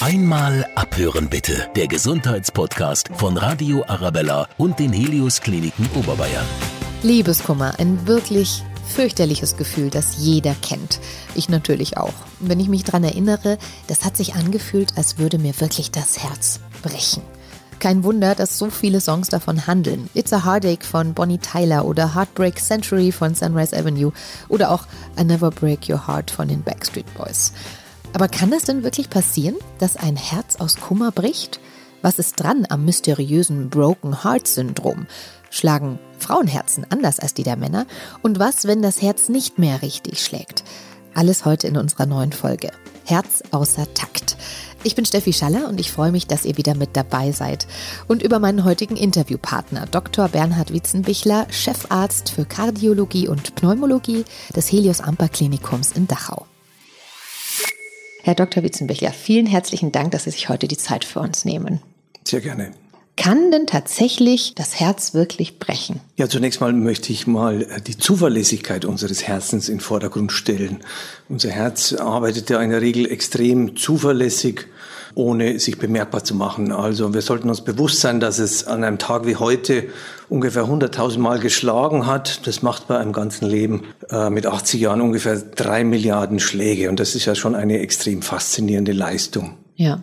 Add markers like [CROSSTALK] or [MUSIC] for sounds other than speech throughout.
Einmal abhören bitte. Der Gesundheitspodcast von Radio Arabella und den Helios Kliniken Oberbayern. Liebeskummer, ein wirklich fürchterliches Gefühl, das jeder kennt. Ich natürlich auch. Wenn ich mich daran erinnere, das hat sich angefühlt, als würde mir wirklich das Herz brechen. Kein Wunder, dass so viele Songs davon handeln. It's a Heartache von Bonnie Tyler oder Heartbreak Century von Sunrise Avenue oder auch I Never Break Your Heart von den Backstreet Boys. Aber kann das denn wirklich passieren, dass ein Herz aus Kummer bricht? Was ist dran am mysteriösen Broken Heart Syndrom? Schlagen Frauenherzen anders als die der Männer? Und was, wenn das Herz nicht mehr richtig schlägt? Alles heute in unserer neuen Folge. Herz außer Takt. Ich bin Steffi Schaller und ich freue mich, dass ihr wieder mit dabei seid. Und über meinen heutigen Interviewpartner, Dr. Bernhard Witzenbichler, Chefarzt für Kardiologie und Pneumologie des Helios Amper Klinikums in Dachau. Herr Dr. Witzenbichler, vielen herzlichen Dank, dass Sie sich heute die Zeit für uns nehmen. Sehr gerne. Kann denn tatsächlich das Herz wirklich brechen? Ja, zunächst mal möchte ich mal äh, die Zuverlässigkeit unseres Herzens in den Vordergrund stellen. Unser Herz arbeitet ja in der Regel extrem zuverlässig ohne sich bemerkbar zu machen. Also wir sollten uns bewusst sein, dass es an einem Tag wie heute ungefähr 100.000 Mal geschlagen hat. Das macht bei einem ganzen Leben äh, mit 80 Jahren ungefähr drei Milliarden Schläge. Und das ist ja schon eine extrem faszinierende Leistung. Ja.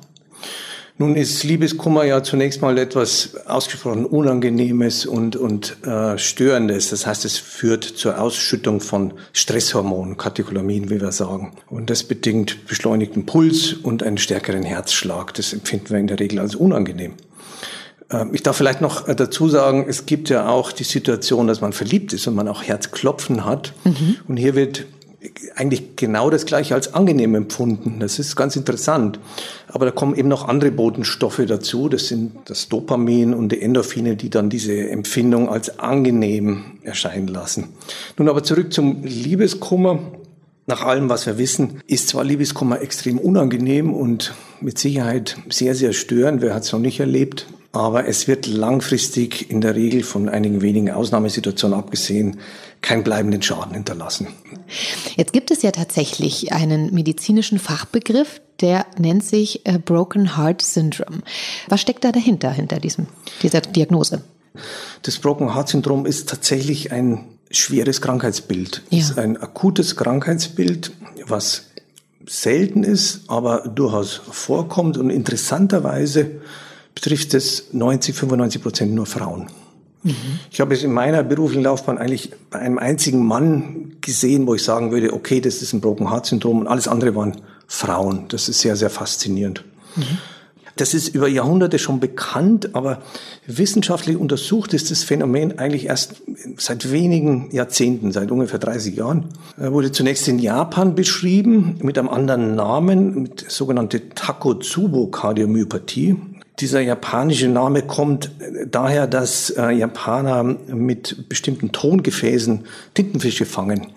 Nun ist Liebeskummer ja zunächst mal etwas ausgesprochen Unangenehmes und, und äh, Störendes. Das heißt, es führt zur Ausschüttung von Stresshormonen, Katecholamin, wie wir sagen. Und das bedingt beschleunigten Puls und einen stärkeren Herzschlag. Das empfinden wir in der Regel als unangenehm. Ähm, ich darf vielleicht noch äh, dazu sagen, es gibt ja auch die Situation, dass man verliebt ist und man auch Herzklopfen hat. Mhm. Und hier wird eigentlich genau das gleiche als angenehm empfunden. Das ist ganz interessant. Aber da kommen eben noch andere Botenstoffe dazu. Das sind das Dopamin und die Endorphine, die dann diese Empfindung als angenehm erscheinen lassen. Nun aber zurück zum Liebeskummer. Nach allem, was wir wissen, ist zwar Liebeskummer extrem unangenehm und mit Sicherheit sehr, sehr störend. Wer hat es noch nicht erlebt? Aber es wird langfristig in der Regel von einigen wenigen Ausnahmesituationen abgesehen keinen bleibenden Schaden hinterlassen. Jetzt gibt es ja tatsächlich einen medizinischen Fachbegriff, der nennt sich äh, Broken Heart Syndrome. Was steckt da dahinter, hinter diesem, dieser Diagnose? Das Broken Heart Syndrom ist tatsächlich ein schweres Krankheitsbild. Ja. Es ist ein akutes Krankheitsbild, was selten ist, aber durchaus vorkommt und interessanterweise betrifft es 90, 95 Prozent nur Frauen. Mhm. Ich habe es in meiner beruflichen Laufbahn eigentlich bei einem einzigen Mann gesehen, wo ich sagen würde, okay, das ist ein Broken Heart Syndrom und alles andere waren Frauen. Das ist sehr, sehr faszinierend. Mhm. Das ist über Jahrhunderte schon bekannt, aber wissenschaftlich untersucht ist das Phänomen eigentlich erst seit wenigen Jahrzehnten, seit ungefähr 30 Jahren. Er wurde zunächst in Japan beschrieben mit einem anderen Namen, mit sogenannte Takotsubo-Kardiomyopathie. Dieser japanische Name kommt äh, daher, dass äh, Japaner mit bestimmten Tongefäßen Tintenfische fangen.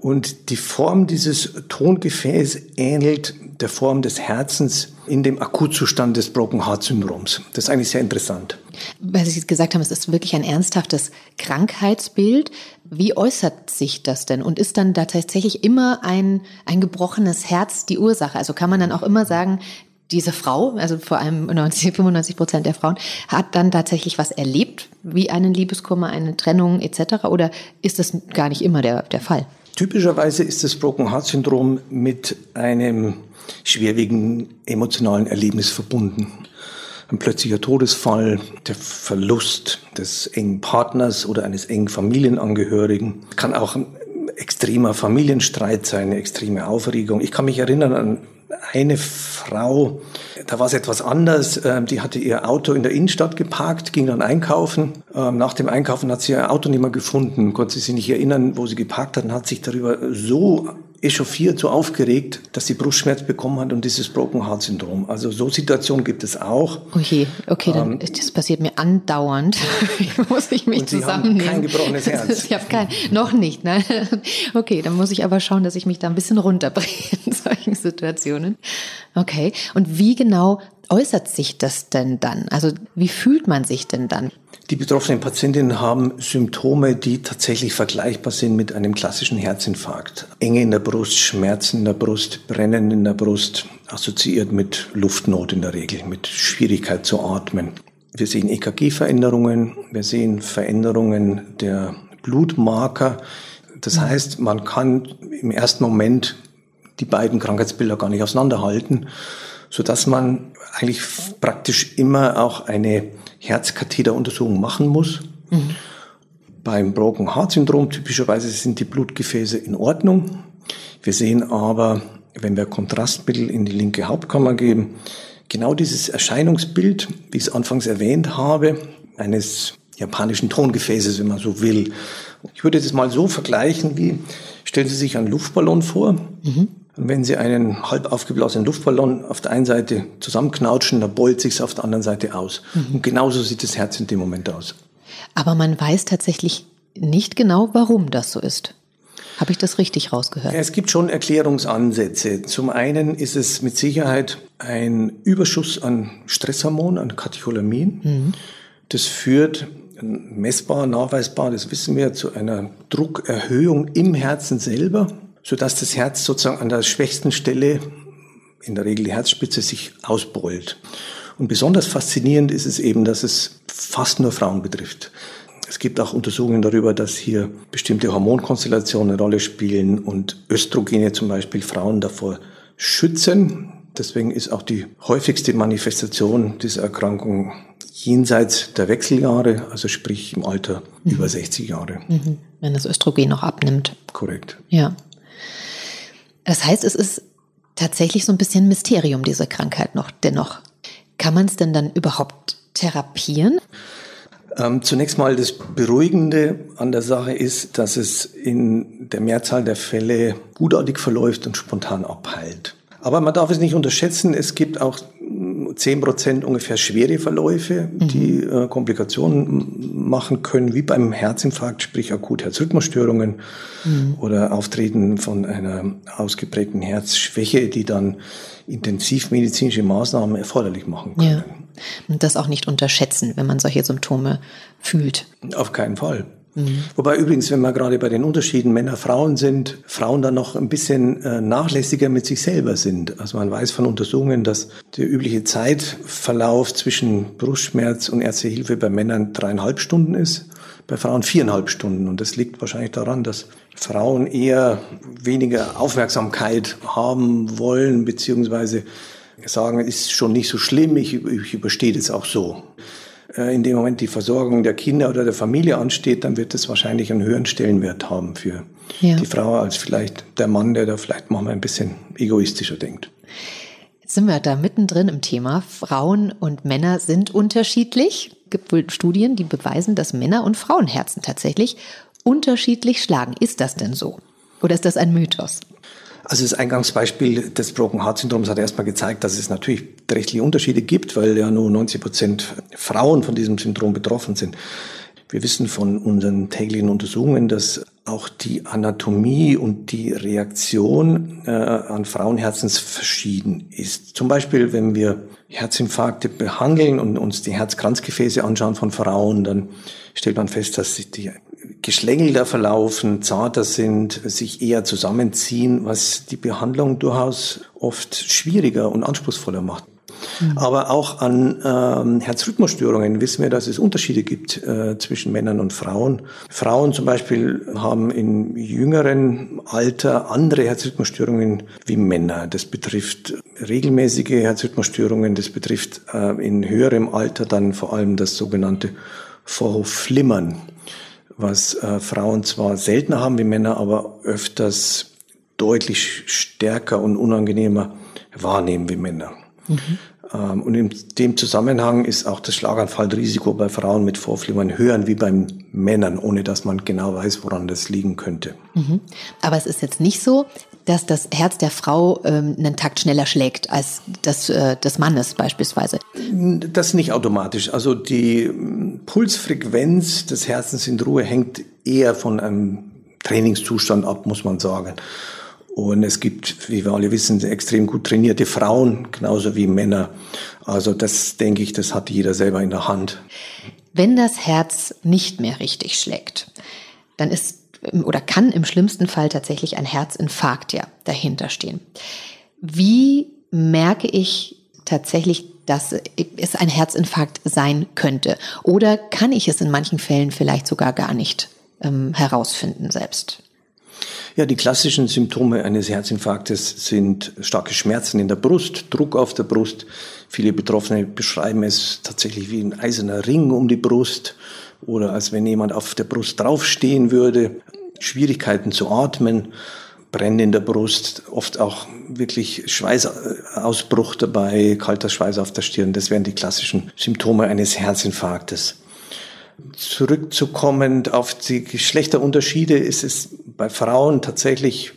Und die Form dieses Tongefäß ähnelt der Form des Herzens in dem Akutzustand des Broken Heart Syndroms. Das ist eigentlich sehr interessant. Weil Sie gesagt haben, es ist wirklich ein ernsthaftes Krankheitsbild. Wie äußert sich das denn? Und ist dann da tatsächlich immer ein, ein gebrochenes Herz die Ursache? Also kann man dann auch immer sagen, diese Frau, also vor allem 90, 95 Prozent der Frauen, hat dann tatsächlich was erlebt, wie einen Liebeskummer, eine Trennung etc. Oder ist das gar nicht immer der, der Fall? Typischerweise ist das Broken Heart Syndrom mit einem schwerwiegenden emotionalen Erlebnis verbunden. Ein plötzlicher Todesfall, der Verlust des engen Partners oder eines engen Familienangehörigen, kann auch ein extremer Familienstreit sein, eine extreme Aufregung. Ich kann mich erinnern an eine Frau, da war es etwas anders. Ähm, die hatte ihr Auto in der Innenstadt geparkt, ging dann einkaufen. Ähm, nach dem Einkaufen hat sie ihr Auto nicht mehr gefunden, konnte sie sich nicht erinnern, wo sie geparkt hat und hat sich darüber so echauffiert, so aufgeregt, dass sie Brustschmerz bekommen hat und dieses Broken Heart Syndrom. Also so Situationen gibt es auch. Okay, okay, dann, ähm, das passiert mir andauernd. [LAUGHS] muss ich mich und Sie zusammennehmen. Haben kein gebrochenes Herz. ich habe kein, noch nicht, ne? [LAUGHS] Okay, dann muss ich aber schauen, dass ich mich da ein bisschen runterbringe in [LAUGHS] solchen Situationen. Okay, und wie genau äußert sich das denn dann? Also wie fühlt man sich denn dann? Die betroffenen Patientinnen haben Symptome, die tatsächlich vergleichbar sind mit einem klassischen Herzinfarkt. Enge in der Brust, Schmerzen in der Brust, Brennen in der Brust, assoziiert mit Luftnot in der Regel, mit Schwierigkeit zu atmen. Wir sehen EKG-Veränderungen, wir sehen Veränderungen der Blutmarker. Das mhm. heißt, man kann im ersten Moment die beiden Krankheitsbilder gar nicht auseinanderhalten, so dass man eigentlich praktisch immer auch eine Herzkatheteruntersuchung machen muss. Mhm. Beim Broken Heart Syndrom typischerweise sind die Blutgefäße in Ordnung. Wir sehen aber, wenn wir Kontrastmittel in die linke Hauptkammer geben, genau dieses Erscheinungsbild, wie ich es anfangs erwähnt habe, eines japanischen Tongefäßes, wenn man so will. Ich würde das mal so vergleichen wie, stellen Sie sich einen Luftballon vor. Mhm. Und wenn Sie einen halb aufgeblasenen Luftballon auf der einen Seite zusammenknautschen, dann beult sich auf der anderen Seite aus. Mhm. Und genauso sieht das Herz in dem Moment aus. Aber man weiß tatsächlich nicht genau, warum das so ist. Habe ich das richtig rausgehört? Es gibt schon Erklärungsansätze. Zum einen ist es mit Sicherheit ein Überschuss an Stresshormon, an Katecholamin. Mhm. Das führt messbar, nachweisbar, das wissen wir, zu einer Druckerhöhung im Herzen selber sodass das Herz sozusagen an der schwächsten Stelle, in der Regel die Herzspitze, sich ausbeult. Und besonders faszinierend ist es eben, dass es fast nur Frauen betrifft. Es gibt auch Untersuchungen darüber, dass hier bestimmte Hormonkonstellationen eine Rolle spielen und Östrogene zum Beispiel Frauen davor schützen. Deswegen ist auch die häufigste Manifestation dieser Erkrankung jenseits der Wechseljahre, also sprich im Alter mhm. über 60 Jahre. Mhm. Wenn das Östrogen noch abnimmt. Korrekt. Ja. Das heißt, es ist tatsächlich so ein bisschen Mysterium, diese Krankheit noch dennoch. Kann man es denn dann überhaupt therapieren? Ähm, zunächst mal das Beruhigende an der Sache ist, dass es in der Mehrzahl der Fälle gutartig verläuft und spontan abheilt. Aber man darf es nicht unterschätzen, es gibt auch 10 Prozent ungefähr schwere Verläufe, die mhm. äh, Komplikationen machen können, wie beim Herzinfarkt, sprich akut Herzrhythmusstörungen mhm. oder Auftreten von einer ausgeprägten Herzschwäche, die dann intensivmedizinische Maßnahmen erforderlich machen können. Ja. Und das auch nicht unterschätzen, wenn man solche Symptome fühlt. Auf keinen Fall. Mhm. Wobei übrigens, wenn wir gerade bei den Unterschieden Männer-Frauen sind, Frauen dann noch ein bisschen äh, nachlässiger mit sich selber sind. Also man weiß von Untersuchungen, dass der übliche Zeitverlauf zwischen Brustschmerz und Ärztehilfe bei Männern dreieinhalb Stunden ist, bei Frauen viereinhalb Stunden. Und das liegt wahrscheinlich daran, dass Frauen eher weniger Aufmerksamkeit haben wollen, beziehungsweise sagen, ist schon nicht so schlimm, ich, ich überstehe das auch so. Äh, in dem Moment die Versorgung der Kinder oder der Familie ansteht, dann wird es wahrscheinlich einen höheren Stellenwert haben für ja. die Frau als vielleicht der Mann, der da vielleicht manchmal ein bisschen egoistischer denkt. Jetzt sind wir da mittendrin im Thema. Frauen und Männer sind unterschiedlich. Es gibt wohl Studien, die beweisen, dass Männer- und Frauenherzen tatsächlich unterschiedlich schlagen. Ist das denn so? Oder ist das ein Mythos? Also das Eingangsbeispiel des Broken Heart Syndroms hat erstmal gezeigt, dass es natürlich rechtliche Unterschiede gibt, weil ja nur 90 Prozent Frauen von diesem Syndrom betroffen sind. Wir wissen von unseren täglichen Untersuchungen, dass auch die Anatomie und die Reaktion äh, an Frauenherzens verschieden ist. Zum Beispiel, wenn wir Herzinfarkte behandeln und uns die Herzkranzgefäße anschauen von Frauen, dann stellt man fest, dass die geschlängelter verlaufen, zarter sind, sich eher zusammenziehen, was die Behandlung durchaus oft schwieriger und anspruchsvoller macht. Mhm. Aber auch an ähm, Herzrhythmusstörungen wissen wir, dass es Unterschiede gibt äh, zwischen Männern und Frauen. Frauen zum Beispiel haben im jüngeren Alter andere Herzrhythmusstörungen wie Männer. Das betrifft regelmäßige Herzrhythmusstörungen, das betrifft äh, in höherem Alter dann vor allem das sogenannte Vorhofflimmern was äh, Frauen zwar seltener haben wie Männer, aber öfters deutlich stärker und unangenehmer wahrnehmen wie Männer. Mhm. Ähm, und in dem Zusammenhang ist auch das Schlaganfallrisiko bei Frauen mit Vorflimmern höher wie bei Männern, ohne dass man genau weiß, woran das liegen könnte. Mhm. Aber es ist jetzt nicht so, dass das Herz der Frau ähm, einen Takt schneller schlägt als das äh, des Mannes beispielsweise? Das nicht automatisch. Also die ähm, Pulsfrequenz des Herzens in Ruhe hängt eher von einem Trainingszustand ab, muss man sagen. Und es gibt, wie wir alle wissen, extrem gut trainierte Frauen, genauso wie Männer. Also das denke ich, das hat jeder selber in der Hand. Wenn das Herz nicht mehr richtig schlägt, dann ist oder kann im schlimmsten Fall tatsächlich ein Herzinfarkt ja dahinter stehen. Wie merke ich tatsächlich, dass es ein Herzinfarkt sein könnte? Oder kann ich es in manchen Fällen vielleicht sogar gar nicht ähm, herausfinden selbst? Ja, die klassischen Symptome eines Herzinfarktes sind starke Schmerzen in der Brust, Druck auf der Brust. Viele Betroffene beschreiben es tatsächlich wie ein eiserner Ring um die Brust oder als wenn jemand auf der Brust draufstehen würde. Schwierigkeiten zu atmen, Brennen in der Brust, oft auch wirklich Schweißausbruch dabei, kalter Schweiß auf der Stirn. Das wären die klassischen Symptome eines Herzinfarktes. Zurückzukommen auf die Geschlechterunterschiede ist es bei Frauen tatsächlich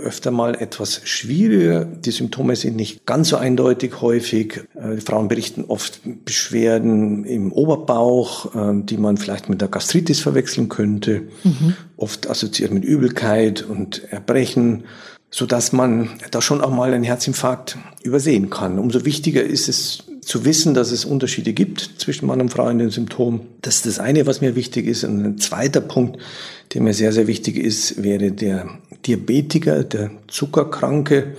öfter mal etwas schwieriger. Die Symptome sind nicht ganz so eindeutig häufig. Äh, die Frauen berichten oft Beschwerden im Oberbauch, äh, die man vielleicht mit der Gastritis verwechseln könnte. Mhm. Oft assoziiert mit Übelkeit und Erbrechen, so dass man da schon auch mal einen Herzinfarkt übersehen kann. Umso wichtiger ist es zu wissen, dass es Unterschiede gibt zwischen Mann und Frau in den Symptomen. Das ist das eine, was mir wichtig ist. Und ein zweiter Punkt, der mir sehr, sehr wichtig ist, wäre der Diabetiker, der Zuckerkranke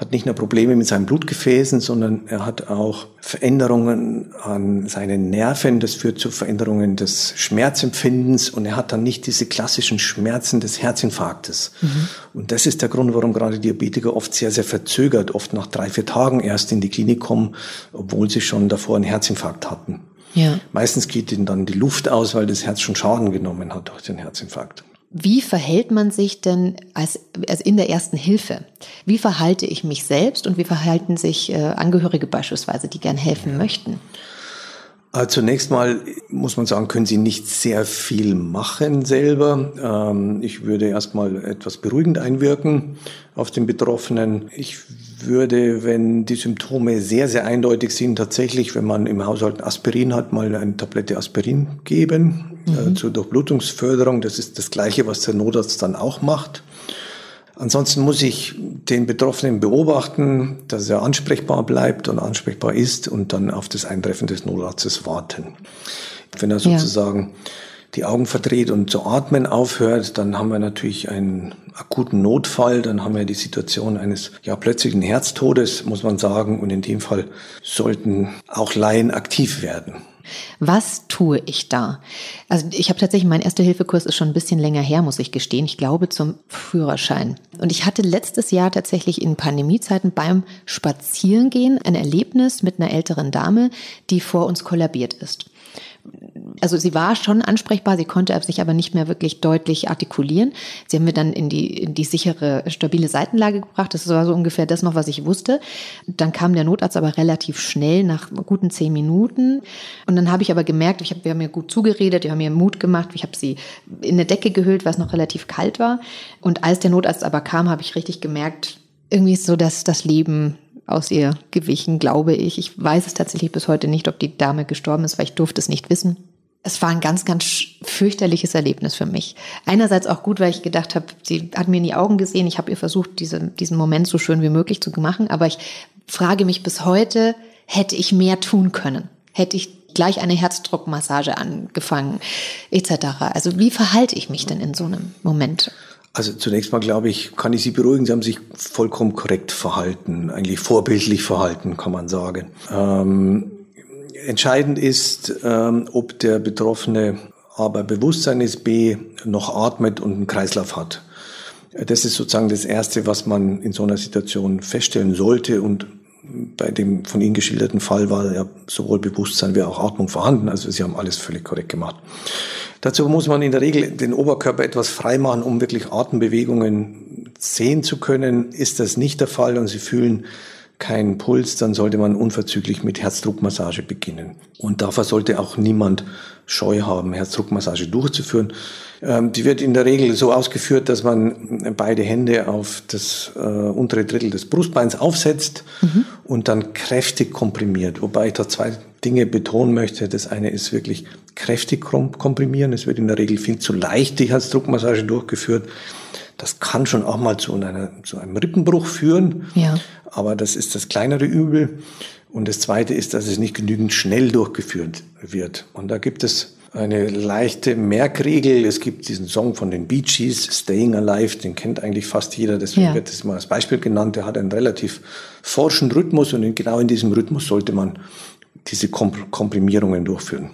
hat nicht nur Probleme mit seinen Blutgefäßen, sondern er hat auch Veränderungen an seinen Nerven. Das führt zu Veränderungen des Schmerzempfindens und er hat dann nicht diese klassischen Schmerzen des Herzinfarktes. Mhm. Und das ist der Grund, warum gerade Diabetiker oft sehr, sehr verzögert, oft nach drei, vier Tagen erst in die Klinik kommen, obwohl sie schon davor einen Herzinfarkt hatten. Ja. Meistens geht ihnen dann die Luft aus, weil das Herz schon Schaden genommen hat durch den Herzinfarkt. Wie verhält man sich denn als, als in der ersten Hilfe? Wie verhalte ich mich selbst und wie verhalten sich äh, Angehörige beispielsweise, die gern helfen möchten? Äh, zunächst mal muss man sagen, können Sie nicht sehr viel machen selber. Ähm, ich würde erstmal etwas beruhigend einwirken auf den Betroffenen. Ich würde, wenn die Symptome sehr, sehr eindeutig sind, tatsächlich, wenn man im Haushalt Aspirin hat, mal eine Tablette Aspirin geben äh, mhm. zur Durchblutungsförderung. Das ist das Gleiche, was der Notarzt dann auch macht. Ansonsten muss ich den Betroffenen beobachten, dass er ansprechbar bleibt und ansprechbar ist und dann auf das Eintreffen des Notarztes warten. Wenn er sozusagen ja. Die Augen verdreht und zu atmen aufhört, dann haben wir natürlich einen akuten Notfall, dann haben wir die Situation eines ja plötzlichen Herztodes, muss man sagen, und in dem Fall sollten auch Laien aktiv werden. Was tue ich da? Also ich habe tatsächlich, mein Erste-Hilfe-Kurs ist schon ein bisschen länger her, muss ich gestehen. Ich glaube zum Führerschein. Und ich hatte letztes Jahr tatsächlich in Pandemiezeiten beim Spazierengehen ein Erlebnis mit einer älteren Dame, die vor uns kollabiert ist also sie war schon ansprechbar, sie konnte sich aber nicht mehr wirklich deutlich artikulieren. Sie haben wir dann in die, in die sichere, stabile Seitenlage gebracht. Das war so ungefähr das noch, was ich wusste. Dann kam der Notarzt aber relativ schnell, nach guten zehn Minuten. Und dann habe ich aber gemerkt, ich hab, wir haben ihr gut zugeredet, wir haben ihr Mut gemacht, ich habe sie in eine Decke gehüllt, weil es noch relativ kalt war. Und als der Notarzt aber kam, habe ich richtig gemerkt, irgendwie ist so, dass das Leben aus ihr gewichen, glaube ich. Ich weiß es tatsächlich bis heute nicht, ob die Dame gestorben ist, weil ich durfte es nicht wissen. Es war ein ganz, ganz fürchterliches Erlebnis für mich. Einerseits auch gut, weil ich gedacht habe, sie hat mir in die Augen gesehen. Ich habe ihr versucht, diese, diesen Moment so schön wie möglich zu machen. Aber ich frage mich bis heute, hätte ich mehr tun können? Hätte ich gleich eine Herzdruckmassage angefangen, etc. Also wie verhalte ich mich denn in so einem Moment? Also zunächst mal glaube ich, kann ich Sie beruhigen, Sie haben sich vollkommen korrekt verhalten, eigentlich vorbildlich verhalten, kann man sagen. Ähm, entscheidend ist, ähm, ob der Betroffene A bei Bewusstsein ist, B noch atmet und einen Kreislauf hat. Das ist sozusagen das Erste, was man in so einer Situation feststellen sollte und bei dem von Ihnen geschilderten Fall war ja sowohl Bewusstsein wie auch Atmung vorhanden. Also Sie haben alles völlig korrekt gemacht. Dazu muss man in der Regel den Oberkörper etwas freimachen, um wirklich Atembewegungen sehen zu können. Ist das nicht der Fall und Sie fühlen keinen Puls, dann sollte man unverzüglich mit Herzdruckmassage beginnen. Und davor sollte auch niemand Scheu haben, Herzdruckmassage durchzuführen. Ähm, die wird in der Regel so ausgeführt, dass man beide Hände auf das äh, untere Drittel des Brustbeins aufsetzt mhm. und dann kräftig komprimiert. Wobei ich da zwei Dinge betonen möchte. Das eine ist wirklich kräftig komprimieren. Es wird in der Regel viel zu leicht die Herzdruckmassage durchgeführt. Das kann schon auch mal zu, einer, zu einem Rippenbruch führen, Ja. aber das ist das kleinere Übel. Und das Zweite ist, dass es nicht genügend schnell durchgeführt wird. Und da gibt es eine leichte Merkregel. Es gibt diesen Song von den Bee Gees, Staying Alive, den kennt eigentlich fast jeder, deswegen Ja. wird das mal als Beispiel genannt. Der hat einen relativ forschen Rhythmus und genau in diesem Rhythmus sollte man diese Komp Komprimierungen durchführen.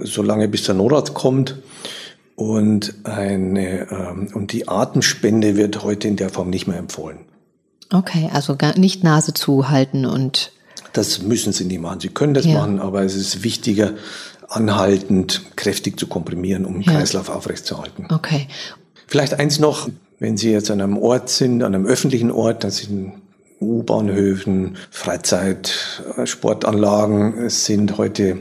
Solange bis der Notarzt kommt und, eine, ähm, und die Atemspende wird heute in der Form nicht mehr empfohlen. Okay, also gar nicht Nase zuhalten und Das müssen Sie nicht machen. Sie können das Ja. machen, aber es ist wichtiger, anhaltend kräftig zu komprimieren, um den Ja. Kreislauf aufrechtzuerhalten. okay. Vielleicht eins noch, wenn Sie jetzt an einem Ort sind, an einem öffentlichen Ort, das sind U-Bahnhöfen, Freizeit, äh, Sportanlagen, es sind heute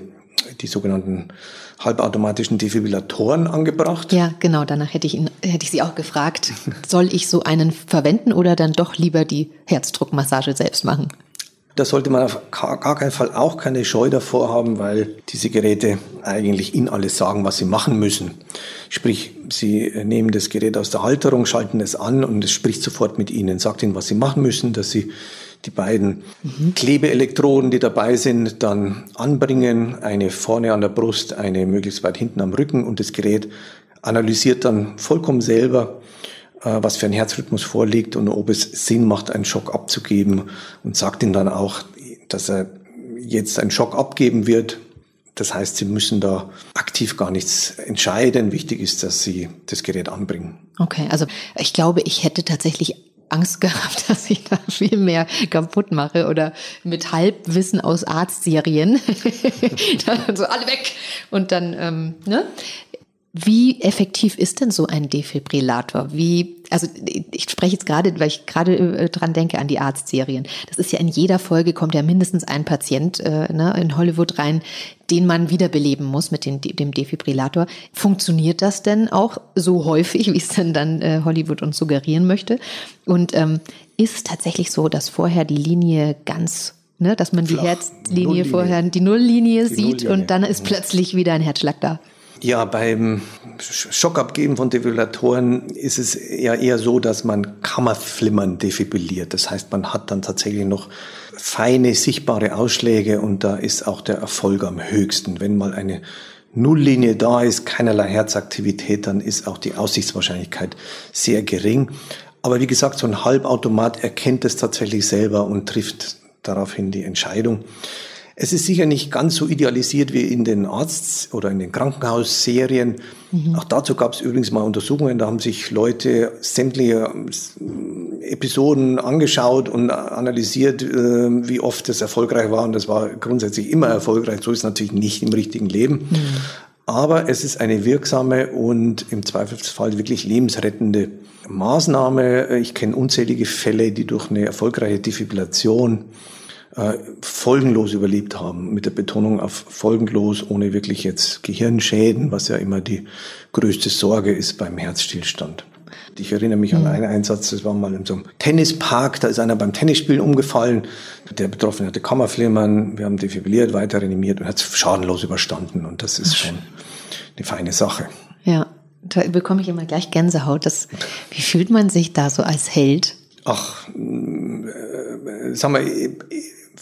die sogenannten halbautomatischen Defibrillatoren angebracht. Ja, genau, danach hätte ich, ihn, hätte ich Sie auch gefragt, soll ich so einen verwenden oder dann doch lieber die Herzdruckmassage selbst machen? Da sollte man auf gar gar keinen Fall auch keine Scheu davor haben, weil diese Geräte eigentlich Ihnen alles sagen, was Sie machen müssen. Sprich, Sie nehmen das Gerät aus der Halterung, schalten es an und es spricht sofort mit Ihnen, sagt Ihnen, was Sie machen müssen, dass Sie die beiden Klebeelektroden, die dabei sind, dann anbringen, eine vorne an der Brust, eine möglichst weit hinten am Rücken und das Gerät analysiert dann vollkommen selber, äh, was für ein Herzrhythmus vorliegt und ob es Sinn macht, einen Schock abzugeben und sagt ihm dann auch, dass er jetzt einen Schock abgeben wird. Das heißt, Sie müssen da aktiv gar nichts entscheiden. Wichtig ist, dass Sie das Gerät anbringen. Okay, also ich glaube, ich hätte tatsächlich Angst [LAUGHS] gehabt, dass ich da viel mehr kaputt mache oder mit Halbwissen aus Arztserien. [LAUGHS] So alle weg und dann, ähm, ne? Wie effektiv ist denn so ein Defibrillator? Wie, also ich spreche jetzt gerade, weil ich gerade äh, dran denke an die Arztserien. Das ist ja in jeder Folge kommt ja mindestens ein Patient äh, ne, in Hollywood rein, den man wiederbeleben muss mit dem, dem Defibrillator. Funktioniert das denn auch so häufig, wie es denn dann äh, Hollywood uns suggerieren möchte? Und ähm, ist es tatsächlich so, dass vorher die Linie ganz Ne, dass man die Flach. Herzlinie Nulllinie. vorher, die Nulllinie Die sieht Nulllinie. und dann ist plötzlich wieder ein Herzschlag da. Ja, beim Sch- Schockabgeben von Defibrillatoren ist es ja eher so, dass man Kammerflimmern defibrilliert. Das heißt, man hat dann tatsächlich noch feine, sichtbare Ausschläge und da ist auch der Erfolg am höchsten. Wenn mal eine Nulllinie da ist, keinerlei Herzaktivität, dann ist auch die Aussichtswahrscheinlichkeit sehr gering. Aber wie gesagt, so ein Halbautomat erkennt es tatsächlich selber und trifft daraufhin die Entscheidung. Es ist sicher nicht ganz so idealisiert wie in den Arzt- oder in den Krankenhausserien. Auch dazu gab es übrigens mal Untersuchungen, da haben sich Leute sämtliche äh, Episoden angeschaut und analysiert, äh, wie oft das erfolgreich war. Und das war grundsätzlich immer erfolgreich. So ist es natürlich nicht im richtigen Leben. Aber es ist eine wirksame und im Zweifelsfall wirklich lebensrettende Maßnahme. Ich kenne unzählige Fälle, die durch eine erfolgreiche Defibrillation äh, folgenlos überlebt haben, mit der Betonung auf folgenlos, ohne wirklich jetzt Gehirnschäden, was ja immer die größte Sorge ist beim Herzstillstand. Ich erinnere mich an einen Einsatz, das war mal in so einem Tennispark, da ist einer beim Tennisspielen umgefallen. Der Betroffene hatte Kammerflimmern, wir haben defibrilliert, weiter reanimiert und hat es schadenlos überstanden. Und das ist schon eine feine Sache. Ja, da bekomme ich immer gleich Gänsehaut. Das, wie fühlt man sich da so als Held? Ach, äh, sag mal,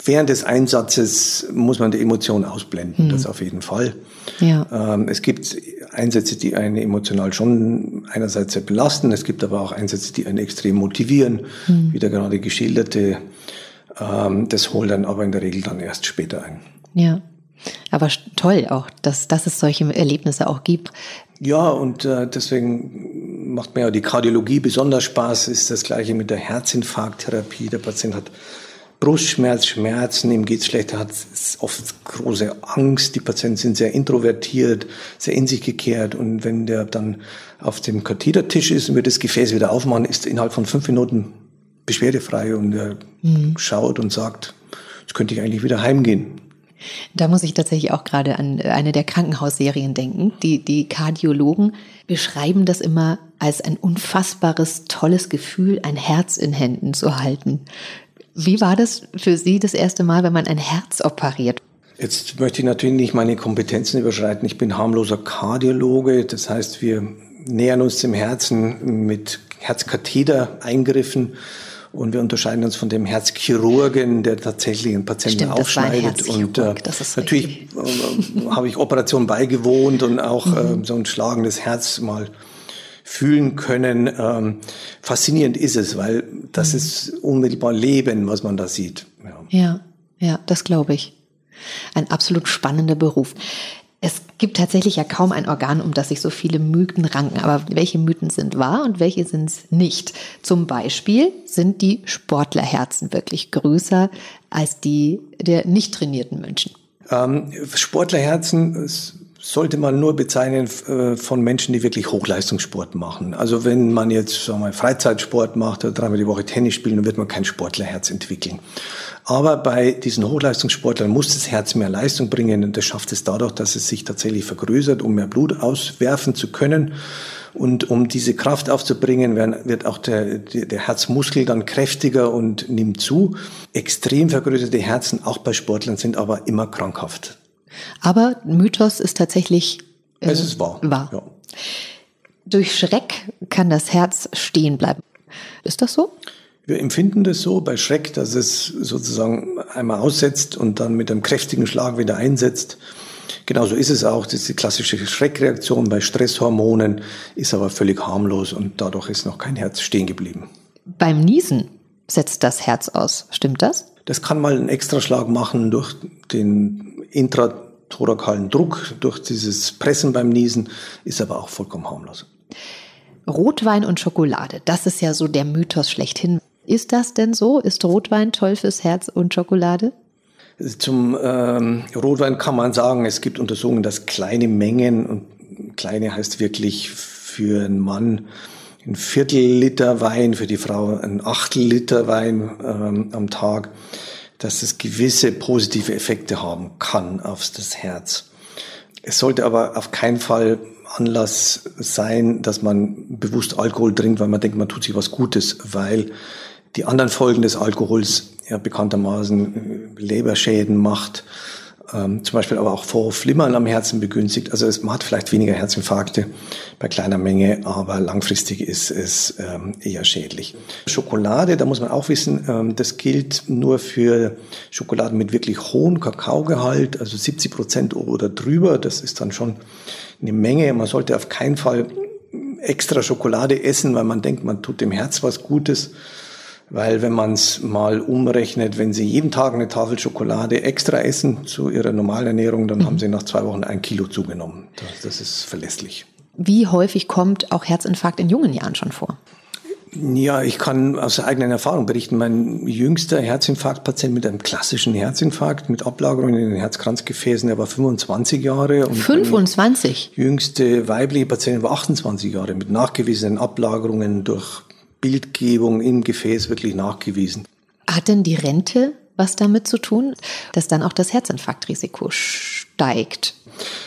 während des Einsatzes muss man die Emotionen ausblenden, das auf jeden Fall. Ja. Ähm, es gibt Einsätze, die einen emotional schon einerseits sehr belasten, es gibt aber auch Einsätze, die einen extrem motivieren, wie der gerade geschilderte. Ähm, das holt dann aber in der Regel dann erst später ein. Ja. Aber toll auch, dass, dass es solche Erlebnisse auch gibt. Ja, und äh, deswegen macht mir ja die Kardiologie besonders Spaß. Ist das gleiche mit der Herzinfarkttherapie. Der Patient hat Brustschmerz, Schmerzen, ihm geht's schlecht, er hat oft große Angst. Die Patienten sind sehr introvertiert, sehr in sich gekehrt. Und wenn der dann auf dem Kathetertisch ist und wir das Gefäß wieder aufmachen, ist er innerhalb von fünf Minuten beschwerdefrei und er schaut und sagt, jetzt könnte ich eigentlich wieder heimgehen. Da muss ich tatsächlich auch gerade an eine der Krankenhausserien denken. Die, die Kardiologen beschreiben das immer als ein unfassbares, tolles Gefühl, ein Herz in Händen zu halten. Wie war das für Sie das erste Mal, wenn man ein Herz operiert? Jetzt möchte ich natürlich nicht meine Kompetenzen überschreiten. Ich bin harmloser Kardiologe. Das heißt, wir nähern uns dem Herzen mit Herzkatheter-Eingriffen und wir unterscheiden uns von dem Herzchirurgen, der tatsächlich einen Patienten Stimmt, aufschneidet. Und äh, natürlich äh, habe ich Operationen beigewohnt und auch äh, so ein schlagendes Herz mal fühlen können. Ähm, faszinierend ist es, weil das ist unmittelbar Leben, was man da sieht. Ja, ja, ja das glaube ich. Ein absolut spannender Beruf. Es gibt tatsächlich ja kaum ein Organ, um das sich so viele Mythen ranken. Aber welche Mythen sind wahr und welche sind es nicht? Zum Beispiel sind die Sportlerherzen wirklich größer als die der nicht trainierten Menschen. Ähm, Sportlerherzen sollte man nur bezeichnen äh, von Menschen, die wirklich Hochleistungssport machen. Also wenn man jetzt sagen wir, Freizeitsport macht oder dreimal die Woche Tennis spielen, dann wird man kein Sportlerherz entwickeln. Aber bei diesen Hochleistungssportlern muss das Herz mehr Leistung bringen und das schafft es dadurch, dass es sich tatsächlich vergrößert, um mehr Blut auswerfen zu können. Und um diese Kraft aufzubringen, wird auch der, der Herzmuskel dann kräftiger und nimmt zu. Extrem vergrößerte Herzen, auch bei Sportlern, sind aber immer krankhaft. Aber Mythos ist tatsächlich äh, es ist wahr. wahr. Ja. Durch Schreck kann das Herz stehen bleiben. Ist das so? Wir empfinden das so bei Schreck, dass es sozusagen einmal aussetzt und dann mit einem kräftigen Schlag wieder einsetzt. Genauso ist es auch. Das ist die klassische Schreckreaktion bei Stresshormonen, ist aber völlig harmlos und dadurch ist noch kein Herz stehen geblieben. Beim Niesen setzt das Herz aus. Stimmt das? Das kann mal einen Extraschlag machen durch den intrathorakalen Druck, durch dieses Pressen beim Niesen, ist aber auch vollkommen harmlos. Rotwein und Schokolade, das ist ja so der Mythos schlechthin. Ist das denn so? Ist Rotwein toll fürs Herz und Schokolade? Zum ähm, Rotwein kann man sagen, es gibt Untersuchungen, dass kleine Mengen, und kleine heißt wirklich für einen Mann ein Viertel Liter Wein, für die Frau ein Achtel Liter Wein ähm, am Tag, dass es gewisse positive Effekte haben kann auf das Herz. Es sollte aber auf keinen Fall Anlass sein, dass man bewusst Alkohol trinkt, weil man denkt, man tut sich was Gutes, weil die anderen Folgen des Alkohols ja bekanntermaßen Leberschäden macht, ähm, zum Beispiel aber auch vor Flimmern am Herzen begünstigt. Also es, man hat vielleicht weniger Herzinfarkte bei kleiner Menge, aber langfristig ist es ähm, eher schädlich. Schokolade, da muss man auch wissen, ähm, das gilt nur für Schokoladen mit wirklich hohem Kakaogehalt, also 70 Prozent oder drüber. Das ist dann schon eine Menge. Man sollte auf keinen Fall extra Schokolade essen, weil man denkt, man tut dem Herz was Gutes. Weil wenn man es mal umrechnet, wenn Sie jeden Tag eine Tafel Schokolade extra essen zu Ihrer normalen Ernährung, dann mhm. haben Sie nach zwei Wochen ein Kilo zugenommen. Das, das ist verlässlich. Wie häufig kommt auch Herzinfarkt in jungen Jahren schon vor? Ja, ich kann aus eigener Erfahrung berichten. Mein jüngster Herzinfarktpatient mit einem klassischen Herzinfarkt mit Ablagerungen in den Herzkranzgefäßen, der war 25 Jahre. Und 25? Jüngste weibliche Patientin war 28 Jahre mit nachgewiesenen Ablagerungen durch Bildgebung im Gefäß wirklich nachgewiesen. Hat denn die Rente was damit zu tun, dass dann auch das Herzinfarktrisiko steigt?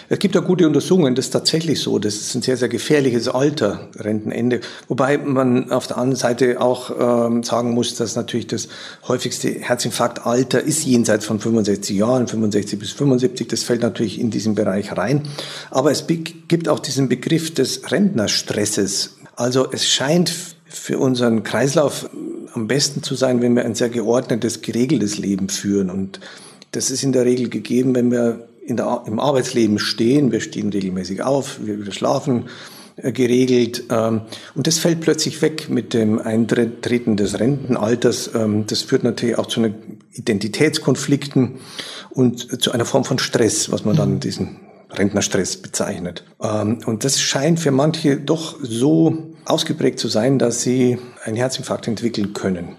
Es gibt ja gute Untersuchungen, das ist tatsächlich so. Das ist ein sehr, sehr gefährliches Alter, Rentenende. Wobei man auf der anderen Seite auch ähm, sagen muss, dass natürlich das häufigste Herzinfarktalter ist jenseits von 65 Jahren, 65 bis 75. Das fällt natürlich in diesen Bereich rein. Aber es gibt auch diesen Begriff des Rentnerstresses. Also es scheint für unseren Kreislauf am besten zu sein, wenn wir ein sehr geordnetes, geregeltes Leben führen. Und das ist in der Regel gegeben, wenn wir der, im Arbeitsleben stehen. Wir stehen regelmäßig auf, wir schlafen äh, geregelt. Ähm, und das fällt plötzlich weg mit dem Eintreten des Rentenalters. Ähm, das führt natürlich auch zu einer Identitätskonflikten und zu einer Form von Stress, was man dann diesen Rentnerstress bezeichnet. Ähm, und das scheint für manche doch so ausgeprägt zu sein, dass sie einen Herzinfarkt entwickeln können.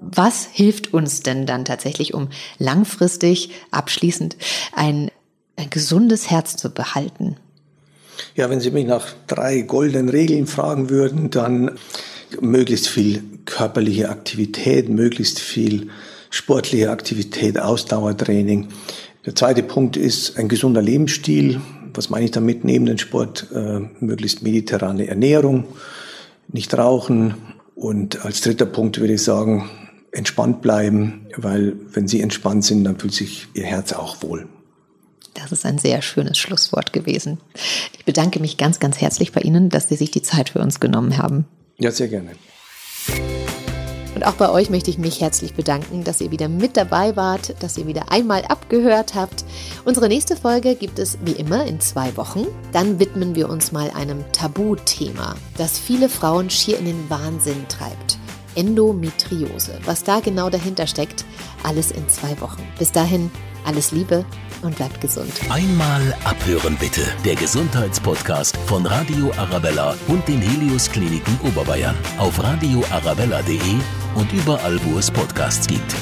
Was hilft uns denn dann tatsächlich, um langfristig abschließend ein, ein gesundes Herz zu behalten? Ja, wenn Sie mich nach drei goldenen Regeln fragen würden, dann möglichst viel körperliche Aktivität, möglichst viel sportliche Aktivität, Ausdauertraining. Der zweite Punkt ist ein gesunder Lebensstil. Was meine ich damit? Neben dem Sport äh, möglichst mediterrane Ernährung nicht rauchen. Und als dritter Punkt würde ich sagen, entspannt bleiben, weil wenn Sie entspannt sind, dann fühlt sich Ihr Herz auch wohl. Das ist ein sehr schönes Schlusswort gewesen. Ich bedanke mich ganz, ganz herzlich bei Ihnen, dass Sie sich die Zeit für uns genommen haben. Ja, sehr gerne. Und auch bei euch möchte ich mich herzlich bedanken, dass ihr wieder mit dabei wart, dass ihr wieder einmal abgehört habt. Unsere nächste Folge gibt es wie immer in zwei Wochen. Dann widmen wir uns mal einem Tabuthema, das viele Frauen schier in den Wahnsinn treibt. Endometriose. Was da genau dahinter steckt, alles in zwei Wochen. Bis dahin, alles Liebe und bleibt gesund. Einmal abhören bitte. Der Gesundheitspodcast von Radio Arabella und den Helios Kliniken Oberbayern auf radioarabella.de und überall, wo es Podcasts gibt.